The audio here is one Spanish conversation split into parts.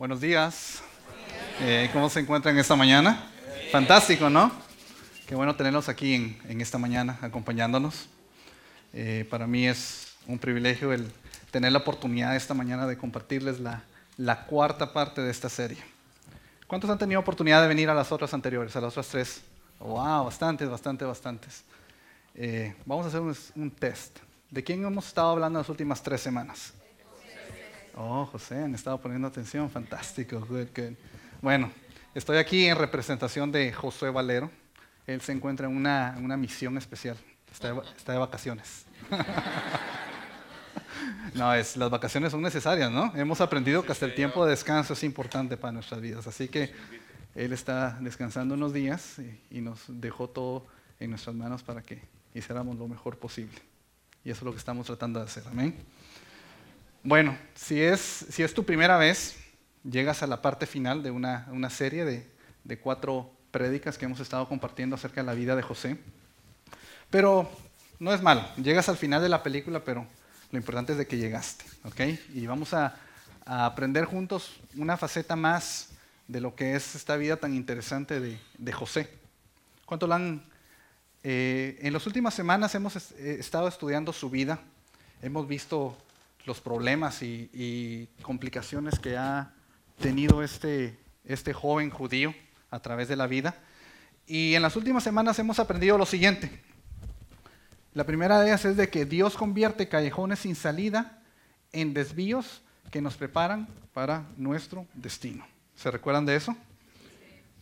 Buenos días. Eh, ¿Cómo se encuentran esta mañana? Fantástico, ¿no? Qué bueno tenerlos aquí en, esta mañana acompañándonos. Eh, para mí es un privilegio el tener la oportunidad esta mañana de compartirles la, cuarta parte de esta serie. ¿Cuántos han tenido oportunidad de venir a las otras anteriores, a las otras tres? Wow, bastantes, bastantes, bastantes. Eh, vamos a hacer un test. ¿De quién hemos estado hablando las últimas tres semanas? Oh, José, han estado poniendo atención, fantástico. Bueno, estoy aquí en representación de José Valero. Él se encuentra en una, misión especial, está de, vacaciones. no, es, las vacaciones son necesarias, ¿no? Hemos aprendido que hasta el tiempo de descanso es importante para nuestras vidas. Así que él está descansando unos días y, y nos dejó todo en nuestras manos para que hiciéramos lo mejor posible. Y eso es lo que estamos tratando de hacer. Amén. Bueno, si es, si es tu primera vez, llegas a la parte final de una, una serie de, de, cuatro prédicas que hemos estado compartiendo acerca de la vida de José. Pero no es malo, llegas al final de la película, pero lo importante es de que llegaste, ¿ok? Y vamos a, aprender juntos una faceta más de lo que es esta vida tan interesante de, de José. ¿Cuánto han... Eh, en las últimas semanas hemos eh, estado estudiando su vida, hemos visto los problemas y, complicaciones que ha tenido este, este joven judío a través de la vida. Y en las últimas semanas hemos aprendido lo siguiente. La primera de ellas es de que Dios convierte callejones sin salida en desvíos que nos preparan para nuestro destino. ¿Se recuerdan de eso?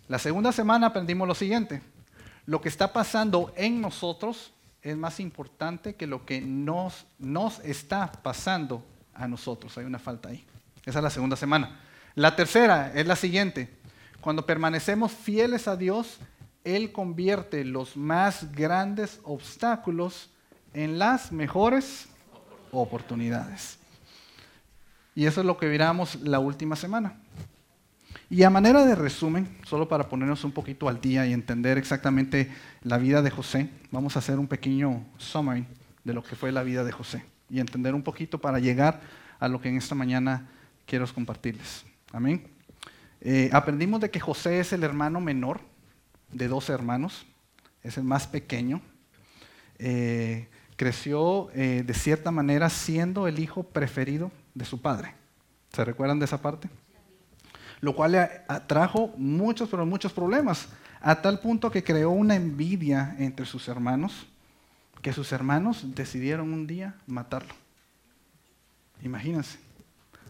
La segunda semana aprendimos lo siguiente. Lo que está pasando en nosotros es más importante que lo que nos, nos está pasando a nosotros. Hay una falta ahí. Esa es la segunda semana. La tercera es la siguiente. Cuando permanecemos fieles a Dios, Él convierte los más grandes obstáculos en las mejores oportunidades. Y eso es lo que miramos la última semana. Y a manera de resumen, solo para ponernos un poquito al día y entender exactamente la vida de José, vamos a hacer un pequeño summary de lo que fue la vida de José y entender un poquito para llegar a lo que en esta mañana quiero compartirles. Amén. Eh, aprendimos de que José es el hermano menor de dos hermanos, es el más pequeño. Eh, creció eh, de cierta manera siendo el hijo preferido de su padre. ¿Se recuerdan de esa parte? Lo cual le atrajo muchos, pero muchos problemas, a tal punto que creó una envidia entre sus hermanos, que sus hermanos decidieron un día matarlo. Imagínense,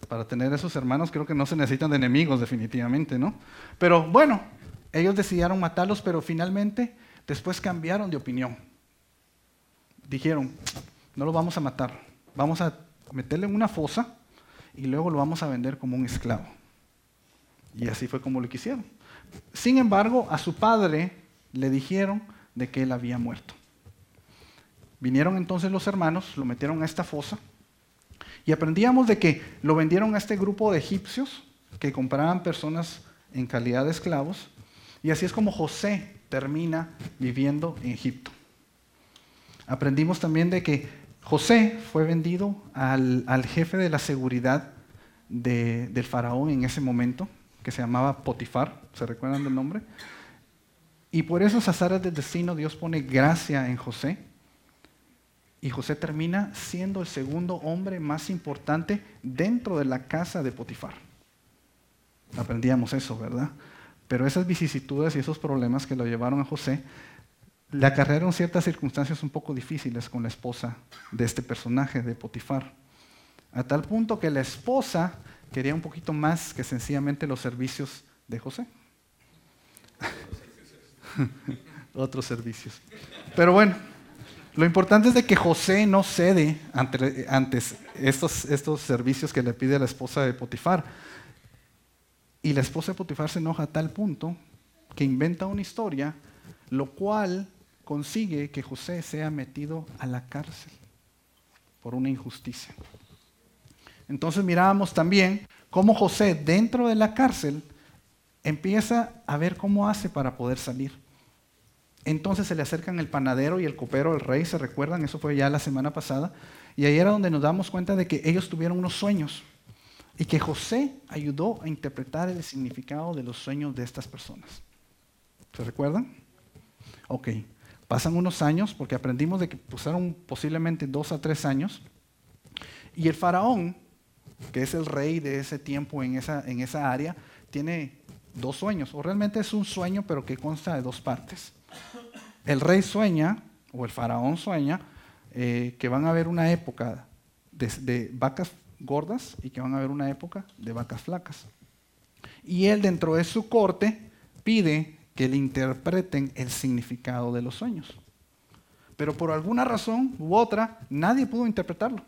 para tener esos hermanos creo que no se necesitan de enemigos definitivamente, ¿no? Pero bueno, ellos decidieron matarlos, pero finalmente después cambiaron de opinión. Dijeron, no lo vamos a matar, vamos a meterle en una fosa y luego lo vamos a vender como un esclavo. Y así fue como lo quisieron. Sin embargo, a su padre le dijeron de que él había muerto. Vinieron entonces los hermanos, lo metieron a esta fosa y aprendíamos de que lo vendieron a este grupo de egipcios que compraban personas en calidad de esclavos y así es como José termina viviendo en Egipto. Aprendimos también de que José fue vendido al, jefe de la seguridad del faraón en ese momento que se llamaba Potifar, ¿se recuerdan del nombre? Y por esos azares del destino Dios pone gracia en José. Y José termina siendo el segundo hombre más importante dentro de la casa de Potifar. Aprendíamos eso, ¿verdad? Pero esas vicisitudes y esos problemas que lo llevaron a José le acarrearon ciertas circunstancias un poco difíciles con la esposa de este personaje, de Potifar. A tal punto que la esposa quería un poquito más que sencillamente los servicios de José. Otros servicios. Pero bueno, lo importante es de que José no cede ante, estos, estos servicios que le pide la esposa de Potifar. Y la esposa de Potifar se enoja a tal punto que inventa una historia, lo cual consigue que José sea metido a la cárcel por una injusticia. Entonces mirábamos también cómo José dentro de la cárcel empieza a ver cómo hace para poder salir. Entonces se le acercan el panadero y el copero del rey, ¿se recuerdan? Eso fue ya la semana pasada. Y ahí era donde nos damos cuenta de que ellos tuvieron unos sueños. y que José ayudó a interpretar el significado de los sueños de estas personas. ¿Se recuerdan? Ok, pasan unos años, porque aprendimos de que pasaron posiblemente dos a tres años, y el faraón, que es el rey de ese tiempo en esa, en esa área, tiene dos sueños, o realmente es un sueño, pero que consta de dos partes. El rey sueña, o el faraón sueña, eh, que van a haber una época de, vacas gordas y que van a haber una época de vacas flacas. Y él dentro de su corte pide que le interpreten el significado de los sueños. Pero por alguna razón u otra, nadie pudo interpretarlo.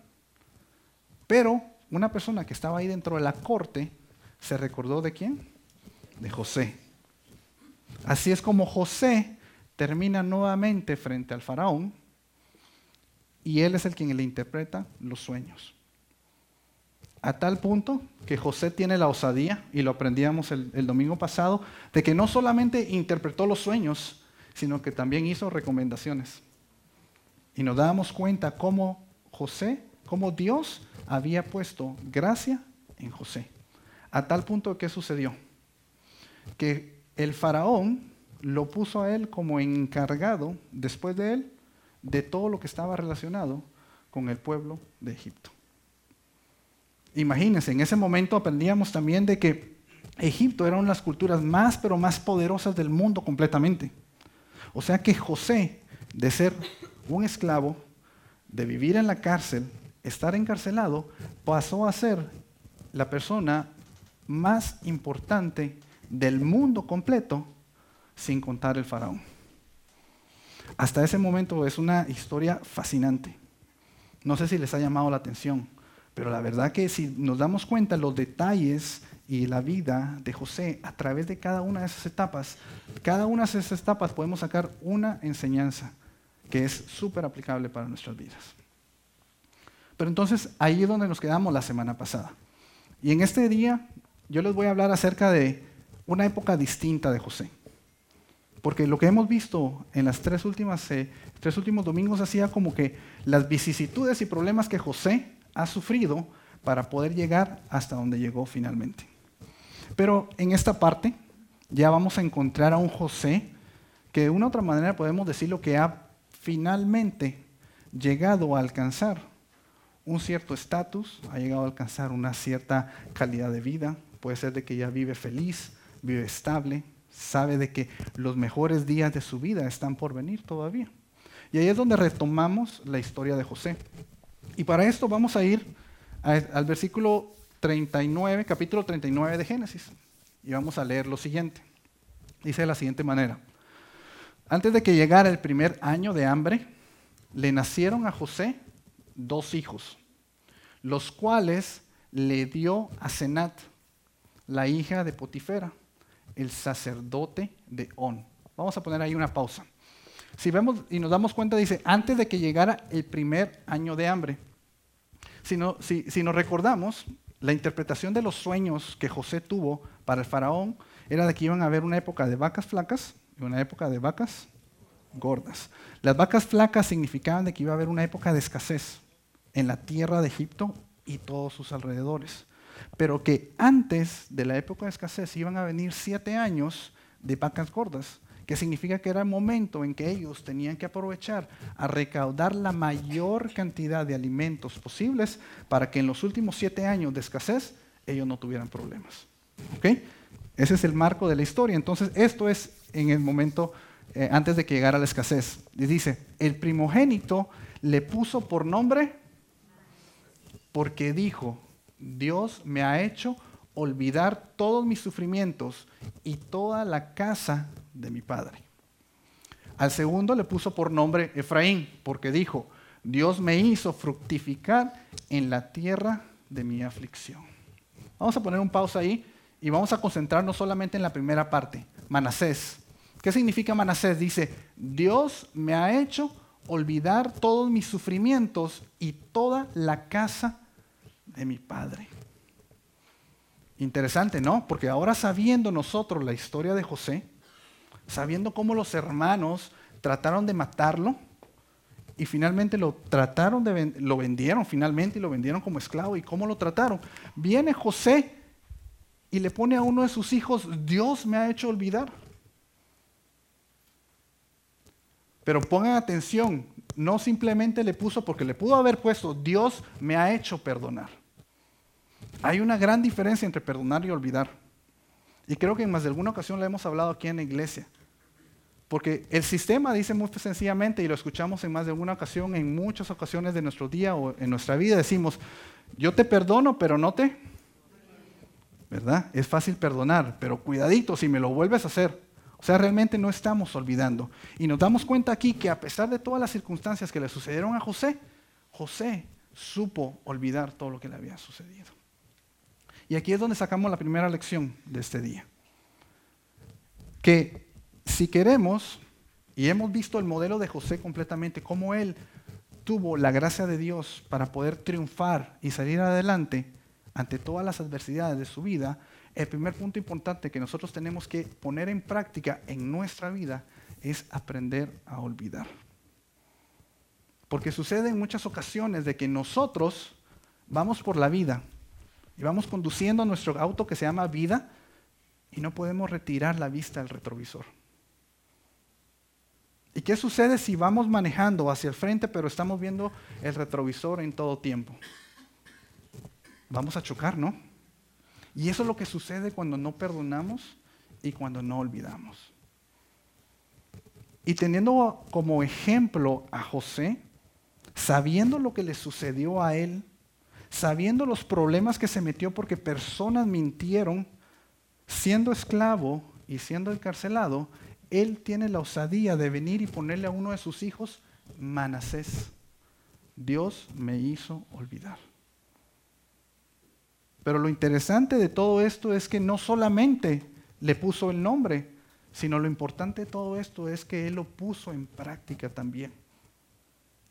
Pero una persona que estaba ahí dentro de la corte se recordó de quién? De José. Así es como José termina nuevamente frente al faraón y él es el quien le interpreta los sueños. A tal punto que José tiene la osadía, y lo aprendíamos el, domingo pasado, de que no solamente interpretó los sueños, sino que también hizo recomendaciones. Y nos dábamos cuenta cómo José, cómo Dios había puesto gracia en José. A tal punto que sucedió, que el faraón lo puso a él como encargado, después de él, de todo lo que estaba relacionado con el pueblo de Egipto. Imagínense, en ese momento aprendíamos también de que Egipto era una de las culturas más, pero más poderosas del mundo completamente. O sea que José, de ser un esclavo, de vivir en la cárcel, estar encarcelado, pasó a ser la persona más importante del mundo completo, sin contar el faraón. Hasta ese momento es una historia fascinante. No sé si les ha llamado la atención, pero la verdad que si nos damos cuenta los detalles y la vida de José a través de cada una de esas etapas, cada una de esas etapas podemos sacar una enseñanza que es súper aplicable para nuestras vidas. Pero entonces ahí es donde nos quedamos la semana pasada. Y en este día yo les voy a hablar acerca de una época distinta de José. Porque lo que hemos visto en las tres últimas, eh, tres últimos domingos hacía como que las vicisitudes y problemas que José ha sufrido para poder llegar hasta donde llegó finalmente. Pero en esta parte ya vamos a encontrar a un José que de una u otra manera podemos decir lo que ha finalmente llegado a alcanzar un cierto estatus, ha llegado a alcanzar una cierta calidad de vida, puede ser de que ya vive feliz, vive estable, sabe de que los mejores días de su vida están por venir todavía. Y ahí es donde retomamos la historia de José. Y para esto vamos a ir al versículo 39, capítulo 39 de Génesis. Y vamos a leer lo siguiente. Dice de la siguiente manera. Antes de que llegara el primer año de hambre, le nacieron a José dos hijos, los cuales le dio a Senat, la hija de Potifera el sacerdote de On. Vamos a poner ahí una pausa. Si vemos y nos damos cuenta, dice, antes de que llegara el primer año de hambre. Si, si, nos recordamos, la interpretación de los sueños que José tuvo para el faraón era de que iban a haber una época de vacas flacas y una época de vacas gordas. Las vacas flacas significaban de que iba a haber una época de escasez en la tierra de Egipto y todos sus alrededores pero que antes de la época de escasez iban a venir siete años de vacas gordas, que significa que era el momento en que ellos tenían que aprovechar a recaudar la mayor cantidad de alimentos posibles para que en los últimos siete años de escasez ellos no tuvieran problemas. Ese es el marco de la historia. Entonces, esto es en el momento eh, antes de que llegara la escasez. Y dice, el primogénito le puso por nombre porque dijo, Dios me ha hecho olvidar todos mis sufrimientos y toda la casa de mi padre. Al segundo le puso por nombre Efraín, porque dijo, Dios me hizo fructificar en la tierra de mi aflicción. Vamos a poner un pausa ahí y vamos a concentrarnos solamente en la primera parte, Manasés. ¿Qué significa Manasés? Dice, Dios me ha hecho olvidar todos mis sufrimientos y toda la casa de mi padre. Interesante, ¿no? Porque ahora sabiendo nosotros la historia de José, sabiendo cómo los hermanos trataron de matarlo y finalmente lo trataron de lo vendieron finalmente y lo vendieron como esclavo. ¿Y cómo lo trataron? Viene José y le pone a uno de sus hijos, Dios me ha hecho olvidar. Pero pongan atención, no simplemente le puso porque le pudo haber puesto, Dios me ha hecho perdonar. Hay una gran diferencia entre perdonar y olvidar. Y creo que en más de alguna ocasión le hemos hablado aquí en la iglesia. Porque el sistema dice muy sencillamente, y lo escuchamos en más de alguna ocasión, en muchas ocasiones de nuestro día o en nuestra vida, decimos, yo te perdono, pero no te... ¿Verdad? Es fácil perdonar, pero cuidadito si me lo vuelves a hacer. O sea, realmente no estamos olvidando. Y nos damos cuenta aquí que a pesar de todas las circunstancias que le sucedieron a José, José supo olvidar todo lo que le había sucedido. Y aquí es donde sacamos la primera lección de este día. Que si queremos, y hemos visto el modelo de José completamente, cómo él tuvo la gracia de Dios para poder triunfar y salir adelante ante todas las adversidades de su vida, el primer punto importante que nosotros tenemos que poner en práctica en nuestra vida es aprender a olvidar. Porque sucede en muchas ocasiones de que nosotros vamos por la vida y vamos conduciendo nuestro auto que se llama vida y no podemos retirar la vista del retrovisor. ¿Y qué sucede si vamos manejando hacia el frente pero estamos viendo el retrovisor en todo tiempo? Vamos a chocar, ¿no? Y eso es lo que sucede cuando no perdonamos y cuando no olvidamos. Y teniendo como ejemplo a José, sabiendo lo que le sucedió a él, sabiendo los problemas que se metió porque personas mintieron, siendo esclavo y siendo encarcelado, él tiene la osadía de venir y ponerle a uno de sus hijos Manasés. Dios me hizo olvidar. Pero lo interesante de todo esto es que no solamente le puso el nombre, sino lo importante de todo esto es que él lo puso en práctica también.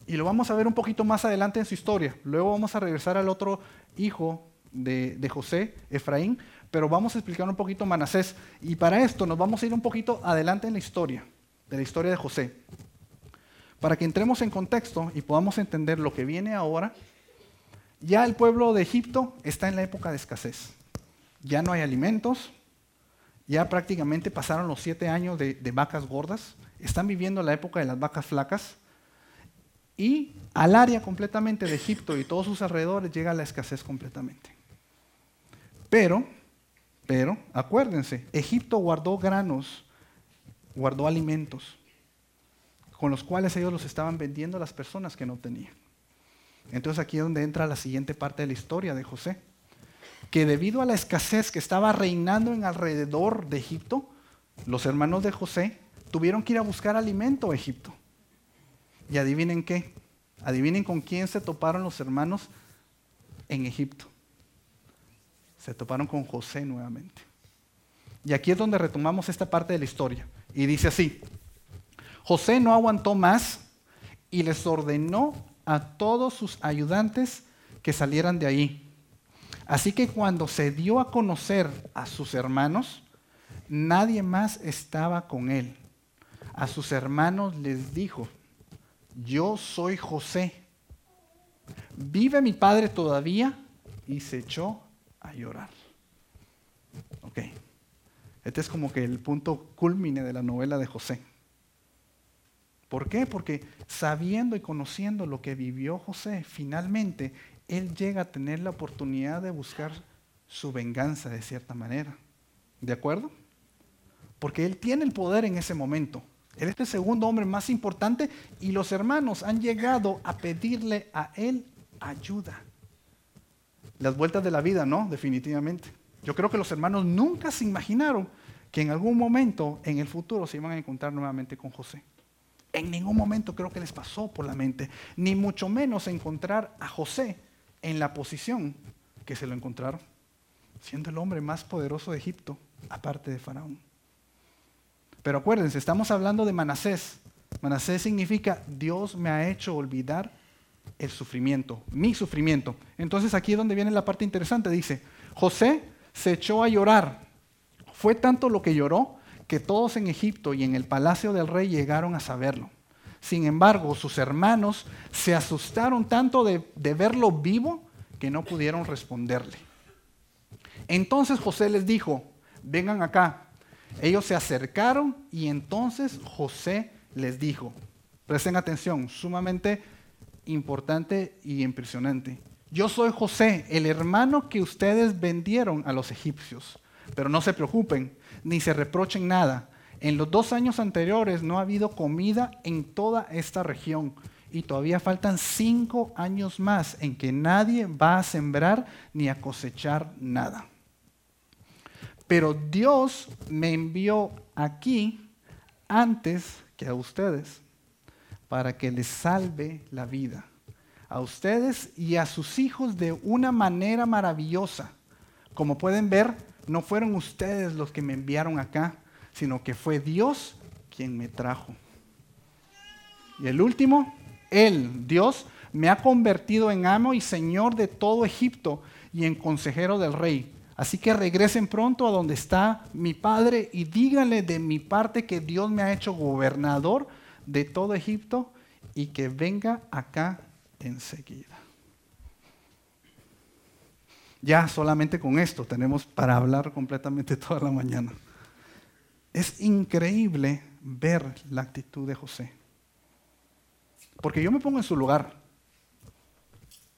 Y lo vamos a ver un poquito más adelante en su historia. Luego vamos a regresar al otro hijo de, José, Efraín, pero vamos a explicar un poquito Manasés. Y para esto nos vamos a ir un poquito adelante en la historia, de la historia de José. Para que entremos en contexto y podamos entender lo que viene ahora ya el pueblo de Egipto está en la época de escasez. Ya no hay alimentos, ya prácticamente pasaron los siete años de, vacas gordas, están viviendo la época de las vacas flacas y al área completamente de Egipto y todos sus alrededores llega la escasez completamente. Pero, pero, acuérdense, Egipto guardó granos, guardó alimentos, con los cuales ellos los estaban vendiendo a las personas que no tenían. Entonces aquí es donde entra la siguiente parte de la historia de José, que debido a la escasez que estaba reinando en alrededor de Egipto, los hermanos de José tuvieron que ir a buscar alimento a Egipto. Y adivinen qué, adivinen con quién se toparon los hermanos en Egipto. Se toparon con José nuevamente. Y aquí es donde retomamos esta parte de la historia. Y dice así, José no aguantó más y les ordenó a todos sus ayudantes que salieran de ahí. Así que cuando se dio a conocer a sus hermanos, nadie más estaba con él. A sus hermanos les dijo, yo soy José. ¿Vive mi padre todavía? Y se echó a llorar. Ok. Este es como que el punto culmine de la novela de José. ¿Por qué? Porque sabiendo y conociendo lo que vivió José, finalmente él llega a tener la oportunidad de buscar su venganza de cierta manera. ¿De acuerdo? Porque él tiene el poder en ese momento. Él es el segundo hombre más importante y los hermanos han llegado a pedirle a él ayuda. Las vueltas de la vida, ¿no? Definitivamente. Yo creo que los hermanos nunca se imaginaron que en algún momento en el futuro se iban a encontrar nuevamente con José. En ningún momento creo que les pasó por la mente, ni mucho menos encontrar a José en la posición que se lo encontraron, siendo el hombre más poderoso de Egipto, aparte de Faraón. Pero acuérdense, estamos hablando de Manasés. Manasés significa Dios me ha hecho olvidar el sufrimiento, mi sufrimiento. Entonces aquí es donde viene la parte interesante. Dice, José se echó a llorar. Fue tanto lo que lloró que todos en Egipto y en el palacio del rey llegaron a saberlo. Sin embargo, sus hermanos se asustaron tanto de, de verlo vivo que no pudieron responderle. Entonces José les dijo, vengan acá. Ellos se acercaron y entonces José les dijo, presten atención, sumamente importante y impresionante. Yo soy José, el hermano que ustedes vendieron a los egipcios. Pero no se preocupen, ni se reprochen nada. En los dos años anteriores no ha habido comida en toda esta región y todavía faltan cinco años más en que nadie va a sembrar ni a cosechar nada. Pero Dios me envió aquí antes que a ustedes para que les salve la vida a ustedes y a sus hijos de una manera maravillosa. Como pueden ver, no fueron ustedes los que me enviaron acá, sino que fue Dios quien me trajo. Y el último, Él, Dios, me ha convertido en amo y señor de todo Egipto y en consejero del rey. Así que regresen pronto a donde está mi padre y díganle de mi parte que Dios me ha hecho gobernador de todo Egipto y que venga acá enseguida. Ya solamente con esto tenemos para hablar completamente toda la mañana. Es increíble ver la actitud de José. Porque yo me pongo en su lugar.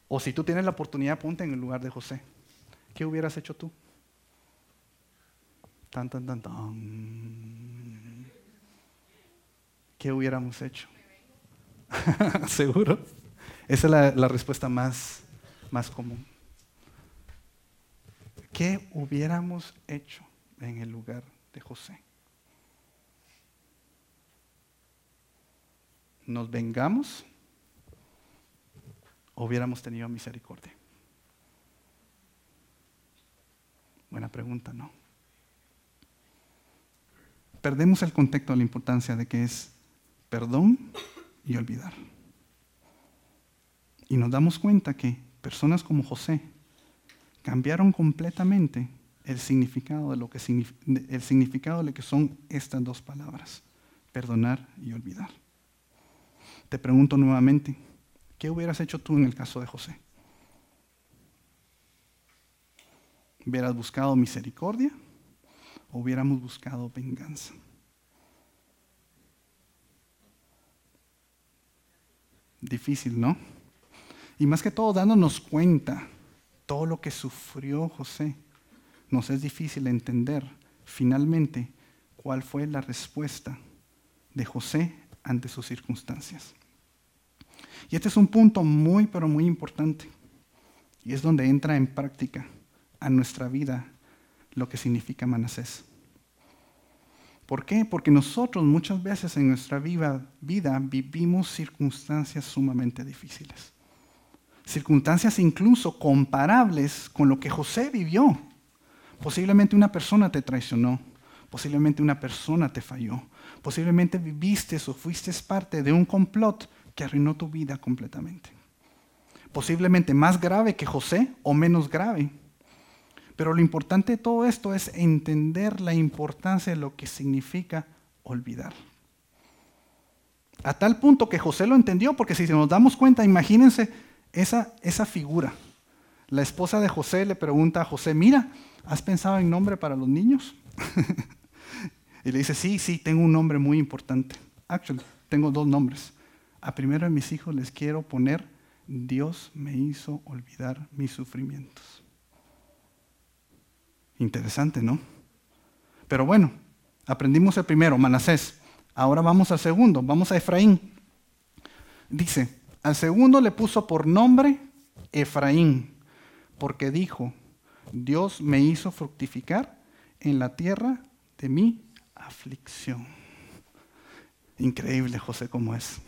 O si tú tienes la oportunidad, ponte en el lugar de José. ¿Qué hubieras hecho tú? Tan, tan, tan, tan. ¿Qué hubiéramos hecho? ¿Seguro? Esa es la, respuesta más, más común. ¿Qué hubiéramos hecho en el lugar de José? ¿Nos vengamos o hubiéramos tenido misericordia? Pregunta, ¿no? Perdemos el contexto de la importancia de que es perdón y olvidar. Y nos damos cuenta que personas como José cambiaron completamente el significado de lo que, el significado de lo que son estas dos palabras, perdonar y olvidar. Te pregunto nuevamente, ¿qué hubieras hecho tú en el caso de José? ¿Hubieras buscado misericordia o hubiéramos buscado venganza? Difícil, ¿no? Y más que todo dándonos cuenta todo lo que sufrió José. Nos es difícil entender finalmente cuál fue la respuesta de José ante sus circunstancias. Y este es un punto muy, pero muy importante. Y es donde entra en práctica a nuestra vida lo que significa Manasés. ¿Por qué? Porque nosotros muchas veces en nuestra vida, vida vivimos circunstancias sumamente difíciles circunstancias incluso comparables con lo que José vivió. Posiblemente una persona te traicionó, posiblemente una persona te falló, posiblemente viviste o fuiste parte de un complot que arruinó tu vida completamente. Posiblemente más grave que José o menos grave. Pero lo importante de todo esto es entender la importancia de lo que significa olvidar. A tal punto que José lo entendió, porque si nos damos cuenta, imagínense esa, esa figura. La esposa de José le pregunta a José, mira, ¿has pensado en nombre para los niños? y le dice, sí, sí, tengo un nombre muy importante. Actually, tengo dos nombres. A primero de mis hijos les quiero poner, Dios me hizo olvidar mis sufrimientos. Interesante, ¿no? Pero bueno, aprendimos el primero, Manasés. Ahora vamos al segundo, vamos a Efraín. Dice, al segundo le puso por nombre Efraín, porque dijo, Dios me hizo fructificar en la tierra de mi aflicción. Increíble José como es.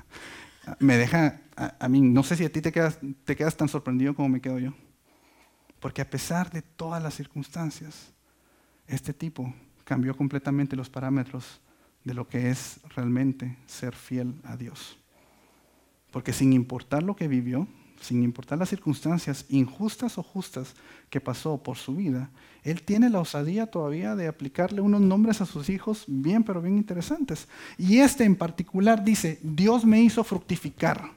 me deja, a, mí, no sé si a ti te quedas tan sorprendido como me quedo yo. Porque a pesar de todas las circunstancias, este tipo cambió completamente los parámetros de lo que es realmente ser fiel a Dios. Porque sin importar lo que vivió, sin importar las circunstancias injustas o justas que pasó por su vida, él tiene la osadía todavía de aplicarle unos nombres a sus hijos bien, pero bien interesantes. Y este en particular dice, Dios me hizo fructificar,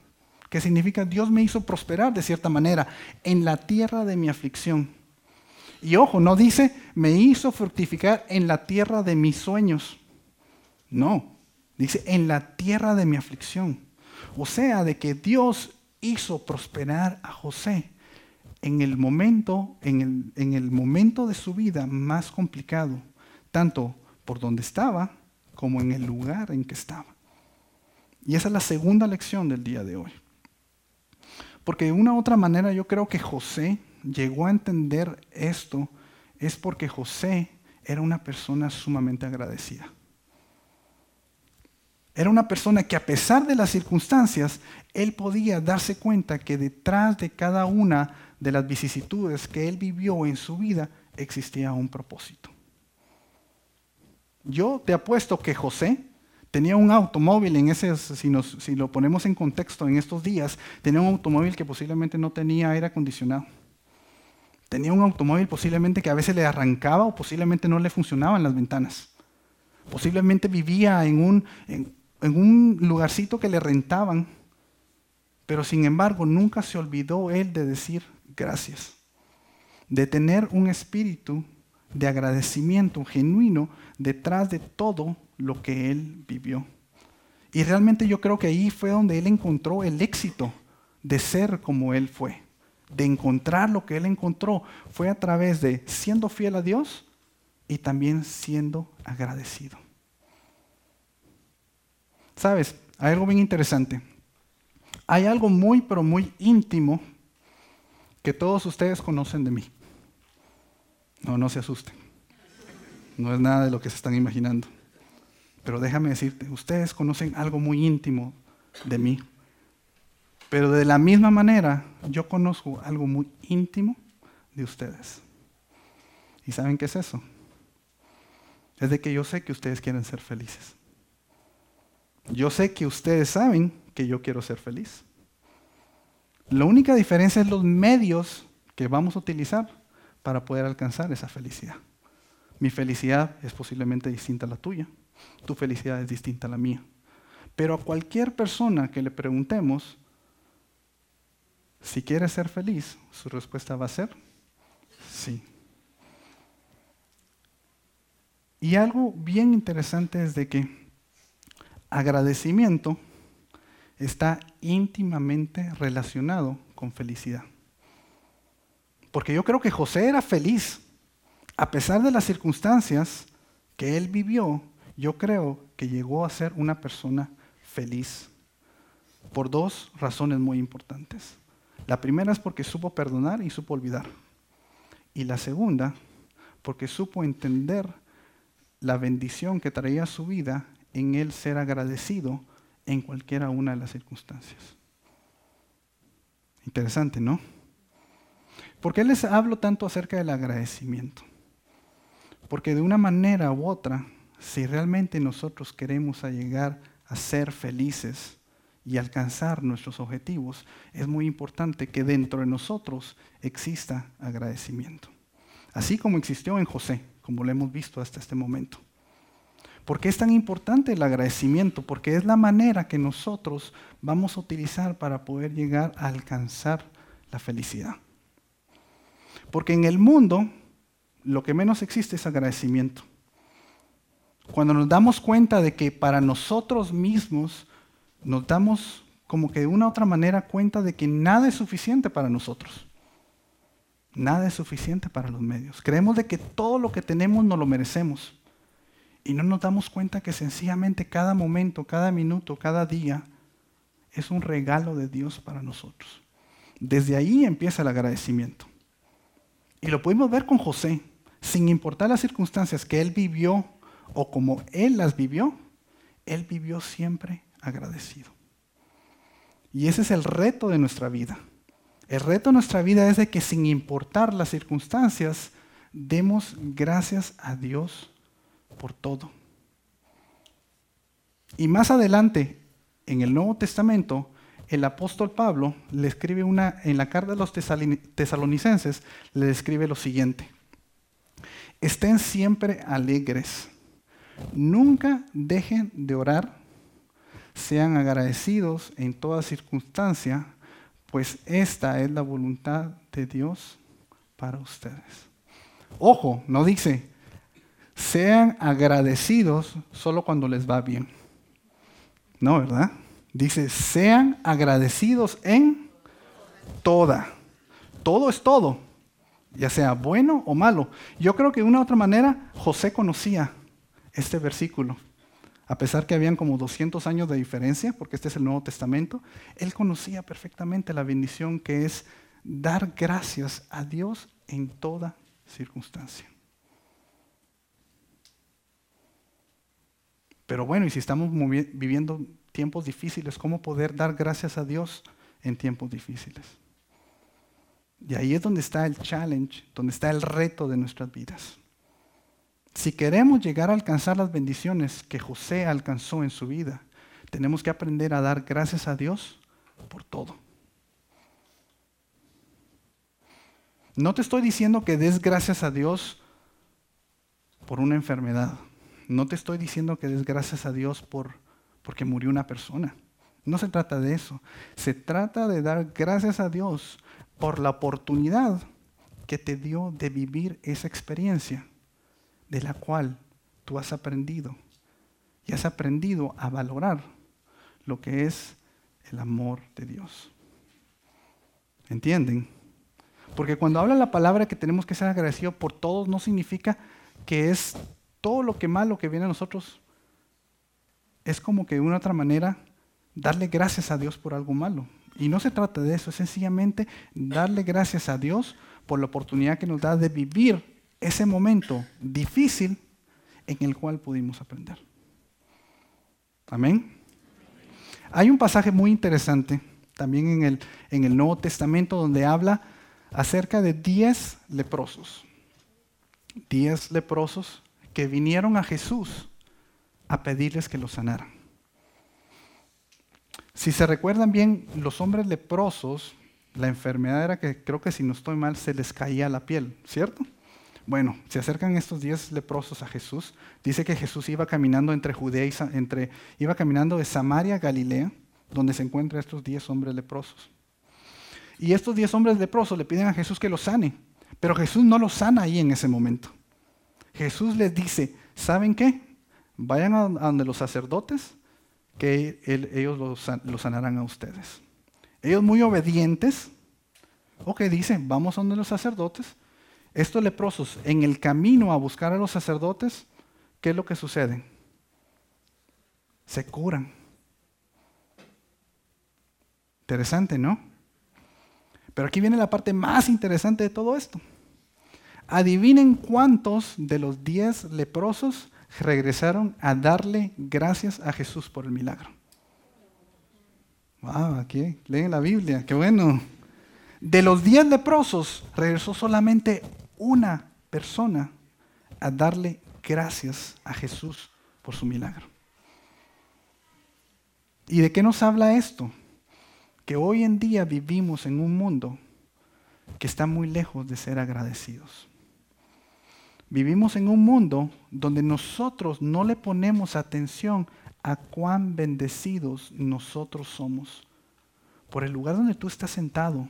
que significa Dios me hizo prosperar de cierta manera en la tierra de mi aflicción. Y ojo, no dice, me hizo fructificar en la tierra de mis sueños. No, dice, en la tierra de mi aflicción. O sea, de que Dios hizo prosperar a José en el momento, en el, momento de su vida más complicado, tanto por donde estaba como en el lugar en que estaba. Y esa es la segunda lección del día de hoy. Porque de una u otra manera yo creo que José llegó a entender esto es porque José era una persona sumamente agradecida. Era una persona que a pesar de las circunstancias, él podía darse cuenta que detrás de cada una de las vicisitudes que él vivió en su vida existía un propósito. Yo te apuesto que José tenía un automóvil en ese, si, lo ponemos en contexto en estos días, tenía un automóvil que posiblemente no tenía aire acondicionado. Tenía un automóvil posiblemente que a veces le arrancaba o posiblemente no le funcionaban las ventanas. Posiblemente vivía en un, en un lugarcito que le rentaban, pero sin embargo nunca se olvidó él de decir gracias, de tener un espíritu de agradecimiento genuino detrás de todo lo que él vivió. Y realmente yo creo que ahí fue donde él encontró el éxito de ser como él fue, de encontrar lo que él encontró. Fue a través de siendo fiel a Dios y también siendo agradecido. Sabes, hay algo bien interesante. Hay algo muy, pero muy íntimo que todos ustedes conocen de mí. No, no se asusten. No es nada de lo que se están imaginando. Pero déjame decirte, ustedes conocen algo muy íntimo de mí. Pero de la misma manera, yo conozco algo muy íntimo de ustedes. ¿Y saben qué es eso? Es de que yo sé que ustedes quieren ser felices. Yo sé que ustedes saben que yo quiero ser feliz. La única diferencia es los medios que vamos a utilizar para poder alcanzar esa felicidad. Mi felicidad es posiblemente distinta a la tuya, tu felicidad es distinta a la mía. Pero a cualquier persona que le preguntemos si quiere ser feliz, su respuesta va a ser sí. Y algo bien interesante es de que agradecimiento está íntimamente relacionado con felicidad. Porque yo creo que José era feliz. A pesar de las circunstancias que él vivió, yo creo que llegó a ser una persona feliz. Por dos razones muy importantes. La primera es porque supo perdonar y supo olvidar. Y la segunda, porque supo entender la bendición que traía su vida en él ser agradecido en cualquiera una de las circunstancias. Interesante, ¿no? ¿Por qué les hablo tanto acerca del agradecimiento? Porque de una manera u otra, si realmente nosotros queremos llegar a ser felices y alcanzar nuestros objetivos, es muy importante que dentro de nosotros exista agradecimiento. Así como existió en José, como lo hemos visto hasta este momento. ¿Por qué es tan importante el agradecimiento? Porque es la manera que nosotros vamos a utilizar para poder llegar a alcanzar la felicidad. Porque en el mundo lo que menos existe es agradecimiento. Cuando nos damos cuenta de que para nosotros mismos nos damos como que de una u otra manera cuenta de que nada es suficiente para nosotros. Nada es suficiente para los medios. Creemos de que todo lo que tenemos nos lo merecemos. Y no nos damos cuenta que sencillamente cada momento, cada minuto, cada día es un regalo de Dios para nosotros. Desde ahí empieza el agradecimiento. Y lo pudimos ver con José. Sin importar las circunstancias que él vivió o como él las vivió, él vivió siempre agradecido. Y ese es el reto de nuestra vida. El reto de nuestra vida es de que sin importar las circunstancias, demos gracias a Dios por todo. Y más adelante, en el Nuevo Testamento, el apóstol Pablo le escribe una, en la carta de los tesalonicenses, le escribe lo siguiente. Estén siempre alegres. Nunca dejen de orar. Sean agradecidos en toda circunstancia, pues esta es la voluntad de Dios para ustedes. Ojo, no dice, sean agradecidos solo cuando les va bien. No, ¿verdad? Dice, sean agradecidos en toda. Todo es todo, ya sea bueno o malo. Yo creo que de una u otra manera José conocía este versículo. A pesar que habían como 200 años de diferencia, porque este es el Nuevo Testamento, él conocía perfectamente la bendición que es dar gracias a Dios en toda circunstancia. Pero bueno, y si estamos viviendo tiempos difíciles, ¿cómo poder dar gracias a Dios en tiempos difíciles? Y ahí es donde está el challenge, donde está el reto de nuestras vidas. Si queremos llegar a alcanzar las bendiciones que José alcanzó en su vida, tenemos que aprender a dar gracias a Dios por todo. No te estoy diciendo que des gracias a Dios por una enfermedad. No te estoy diciendo que des gracias a Dios por, porque murió una persona. No se trata de eso. Se trata de dar gracias a Dios por la oportunidad que te dio de vivir esa experiencia de la cual tú has aprendido. Y has aprendido a valorar lo que es el amor de Dios. ¿Entienden? Porque cuando habla la palabra que tenemos que ser agradecidos por todos, no significa que es todo lo que malo que viene a nosotros es como que de una otra manera darle gracias a Dios por algo malo. Y no se trata de eso, es sencillamente darle gracias a Dios por la oportunidad que nos da de vivir ese momento difícil en el cual pudimos aprender. Amén. Hay un pasaje muy interesante también en el, en el Nuevo Testamento donde habla acerca de diez leprosos. Diez leprosos que vinieron a Jesús a pedirles que los sanaran. Si se recuerdan bien, los hombres leprosos, la enfermedad era que creo que si no estoy mal se les caía la piel, ¿cierto? Bueno, se acercan estos diez leprosos a Jesús. Dice que Jesús iba caminando entre Judea y entre, iba caminando de Samaria a Galilea, donde se encuentran estos diez hombres leprosos. Y estos diez hombres leprosos le piden a Jesús que los sane, pero Jesús no los sana ahí en ese momento. Jesús les dice, ¿saben qué? Vayan a donde los sacerdotes, que ellos los, sanarán a ustedes. Ellos muy obedientes, ok, dicen, vamos a donde los sacerdotes. Estos leprosos, en el camino a buscar a los sacerdotes, ¿qué es lo que sucede? Se curan. Interesante, ¿no? Pero aquí viene la parte más interesante de todo esto. Adivinen cuántos de los diez leprosos regresaron a darle gracias a Jesús por el milagro. Wow, aquí leen la Biblia, qué bueno. De los diez leprosos regresó solamente una persona a darle gracias a Jesús por su milagro. ¿Y de qué nos habla esto? Que hoy en día vivimos en un mundo que está muy lejos de ser agradecidos. Vivimos en un mundo donde nosotros no le ponemos atención a cuán bendecidos nosotros somos. Por el lugar donde tú estás sentado,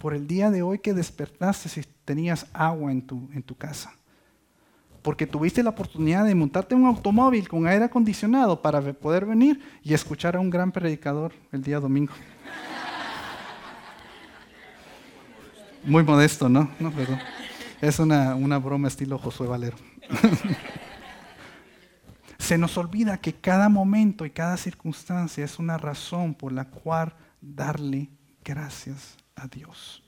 por el día de hoy que despertaste si tenías agua en tu, en tu casa. Porque tuviste la oportunidad de montarte un automóvil con aire acondicionado para poder venir y escuchar a un gran predicador el día domingo. Muy modesto, ¿no? No, perdón. Es una, broma estilo Josué Valero. Se nos olvida que cada momento y cada circunstancia es una razón por la cual darle gracias a Dios.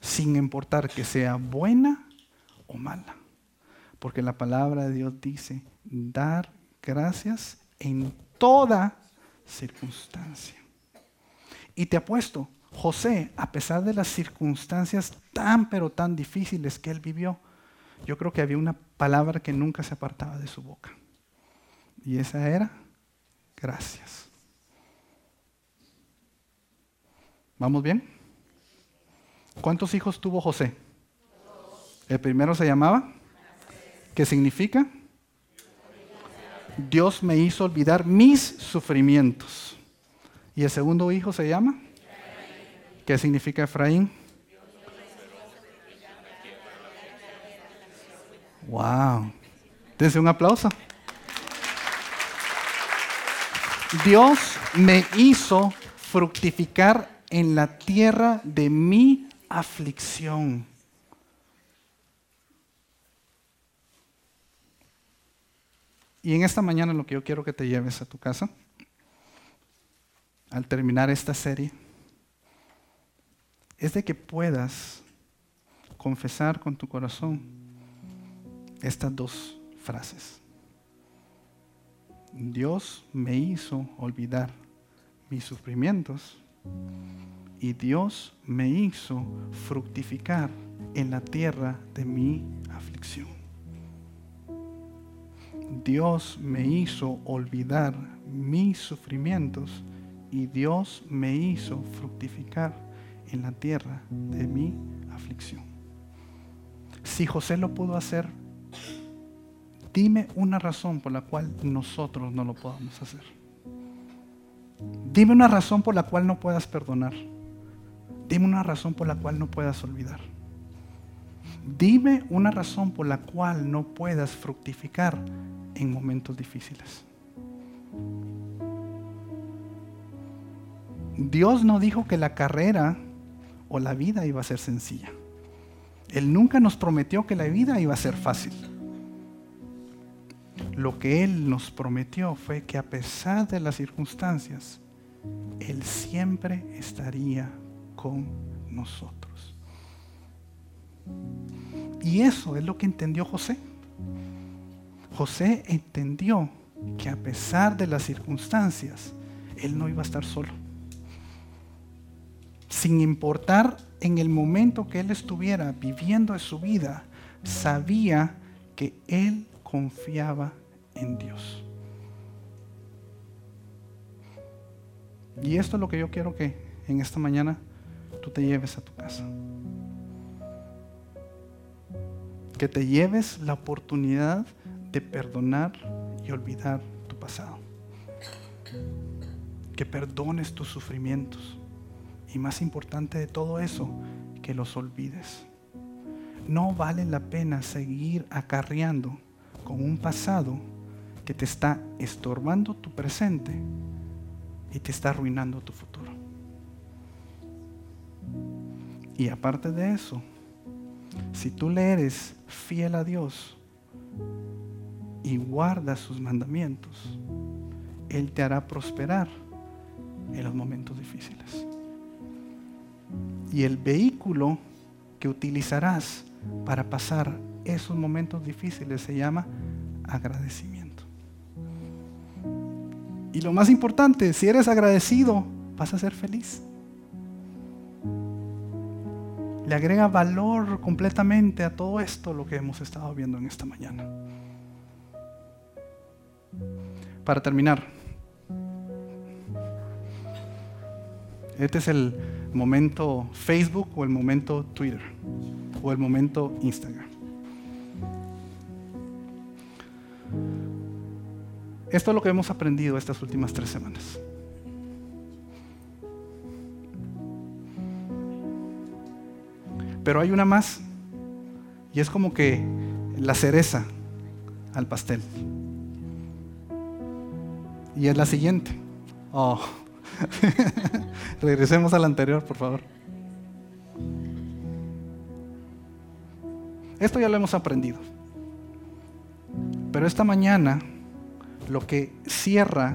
Sin importar que sea buena o mala. Porque la palabra de Dios dice, dar gracias en toda circunstancia. Y te apuesto, José, a pesar de las circunstancias tan pero tan difíciles que él vivió, yo creo que había una palabra que nunca se apartaba de su boca. Y esa era gracias. ¿Vamos bien? ¿Cuántos hijos tuvo José? El primero se llamaba. ¿Qué significa? Dios me hizo olvidar mis sufrimientos. ¿Y el segundo hijo se llama? ¿Qué significa Efraín? Wow. Dense un aplauso. Dios me hizo fructificar en la tierra de mi aflicción. Y en esta mañana lo que yo quiero que te lleves a tu casa, al terminar esta serie, es de que puedas confesar con tu corazón estas dos frases. Dios me hizo olvidar mis sufrimientos y Dios me hizo fructificar en la tierra de mi aflicción. Dios me hizo olvidar mis sufrimientos y Dios me hizo fructificar en la tierra de mi aflicción. Si José lo pudo hacer, dime una razón por la cual nosotros no lo podamos hacer. Dime una razón por la cual no puedas perdonar. Dime una razón por la cual no puedas olvidar. Dime una razón por la cual no puedas fructificar en momentos difíciles. Dios no dijo que la carrera o la vida iba a ser sencilla. Él nunca nos prometió que la vida iba a ser fácil. Lo que Él nos prometió fue que a pesar de las circunstancias, Él siempre estaría con nosotros. Y eso es lo que entendió José. José entendió que a pesar de las circunstancias, Él no iba a estar solo. Sin importar en el momento que Él estuviera viviendo su vida, sabía que Él confiaba en Dios. Y esto es lo que yo quiero que en esta mañana tú te lleves a tu casa. Que te lleves la oportunidad de perdonar y olvidar tu pasado. Que perdones tus sufrimientos. Y más importante de todo eso, que los olvides. No vale la pena seguir acarreando con un pasado que te está estorbando tu presente y te está arruinando tu futuro. Y aparte de eso, si tú le eres fiel a Dios y guardas sus mandamientos, Él te hará prosperar en los momentos difíciles. Y el vehículo que utilizarás para pasar esos momentos difíciles se llama agradecimiento. Y lo más importante, si eres agradecido, vas a ser feliz. Le agrega valor completamente a todo esto lo que hemos estado viendo en esta mañana. Para terminar, este es el momento Facebook o el momento Twitter o el momento Instagram. Esto es lo que hemos aprendido estas últimas tres semanas. Pero hay una más, y es como que la cereza al pastel. Y es la siguiente. Oh. Regresemos a la anterior, por favor. Esto ya lo hemos aprendido. Pero esta mañana lo que cierra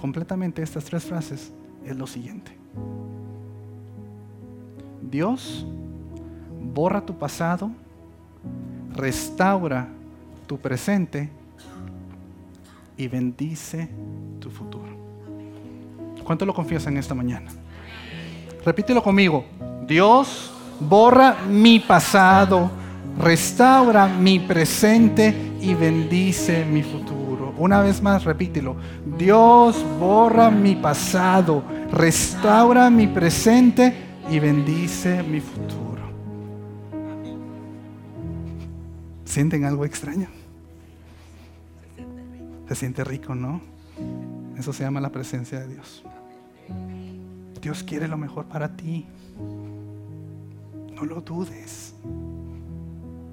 completamente estas tres frases es lo siguiente. Dios borra tu pasado, restaura tu presente y bendice tu futuro. ¿Cuánto lo confiesan esta mañana? Repítelo conmigo. Dios borra mi pasado, restaura mi presente y bendice mi futuro. Una vez más, repítelo. Dios borra mi pasado, restaura mi presente y bendice mi futuro. ¿Sienten algo extraño? Se siente rico, ¿no? Eso se llama la presencia de Dios. Dios quiere lo mejor para ti. No lo dudes.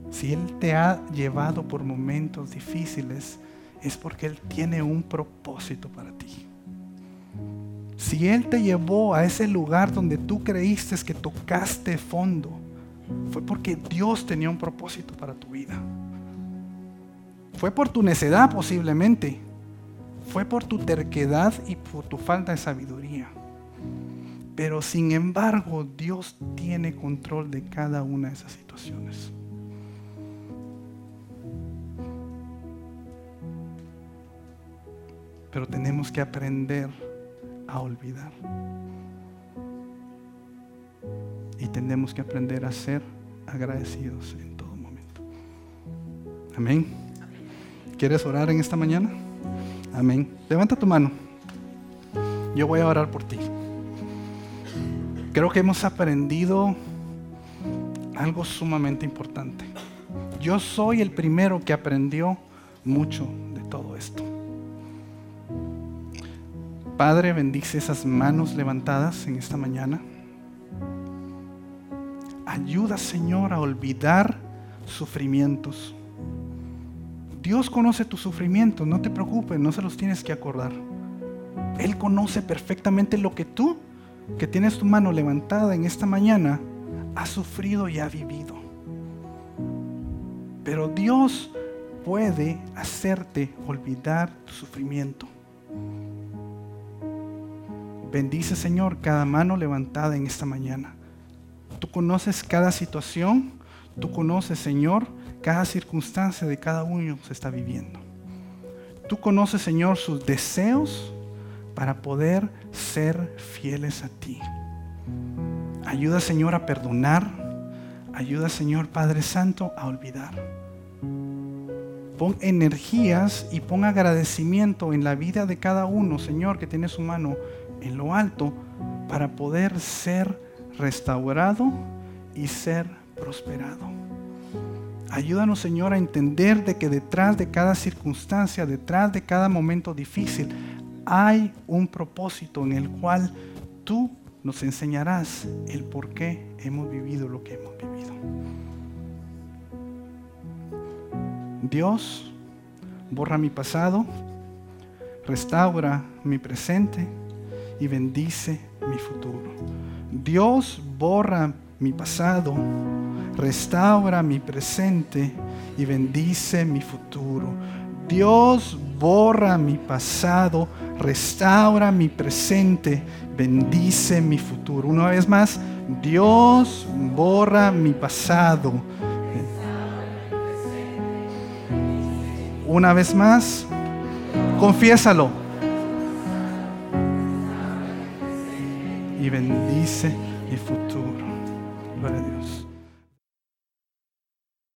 Si Él te ha llevado por momentos difíciles, es porque Él tiene un propósito para ti. Si Él te llevó a ese lugar donde tú creíste que tocaste fondo, fue porque Dios tenía un propósito para tu vida. Fue por tu necedad posiblemente. Fue por tu terquedad y por tu falta de sabiduría. Pero sin embargo, Dios tiene control de cada una de esas situaciones. Pero tenemos que aprender a olvidar. Y tenemos que aprender a ser agradecidos en todo momento. Amén. ¿Quieres orar en esta mañana? Amén. Levanta tu mano. Yo voy a orar por ti. Creo que hemos aprendido algo sumamente importante. Yo soy el primero que aprendió mucho Padre, bendice esas manos levantadas en esta mañana. Ayuda, Señor, a olvidar sufrimientos. Dios conoce tus sufrimientos, no te preocupes, no se los tienes que acordar. Él conoce perfectamente lo que tú que tienes tu mano levantada en esta mañana ha sufrido y ha vivido. Pero Dios puede hacerte olvidar tu sufrimiento. Bendice, Señor, cada mano levantada en esta mañana. Tú conoces cada situación, tú conoces, Señor, cada circunstancia de cada uno se está viviendo. Tú conoces, Señor, sus deseos, para poder ser fieles a ti. Ayuda, Señor, a perdonar. Ayuda, Señor Padre Santo, a olvidar. Pon energías y pon agradecimiento en la vida de cada uno, Señor, que tiene su mano en lo alto, para poder ser restaurado y ser prosperado. Ayúdanos, Señor, a entender de que detrás de cada circunstancia, detrás de cada momento difícil, hay un propósito en el cual tú nos enseñarás el por qué hemos vivido lo que hemos vivido. Dios, borra mi pasado, restaura mi presente y bendice mi futuro. Dios, borra mi pasado, restaura mi presente y bendice mi futuro. Dios, borra mi pasado, restaura mi presente, bendice mi futuro. Una vez más, Dios borra mi pasado. Una vez más, confiésalo. Y bendice mi futuro. Gloria a Dios.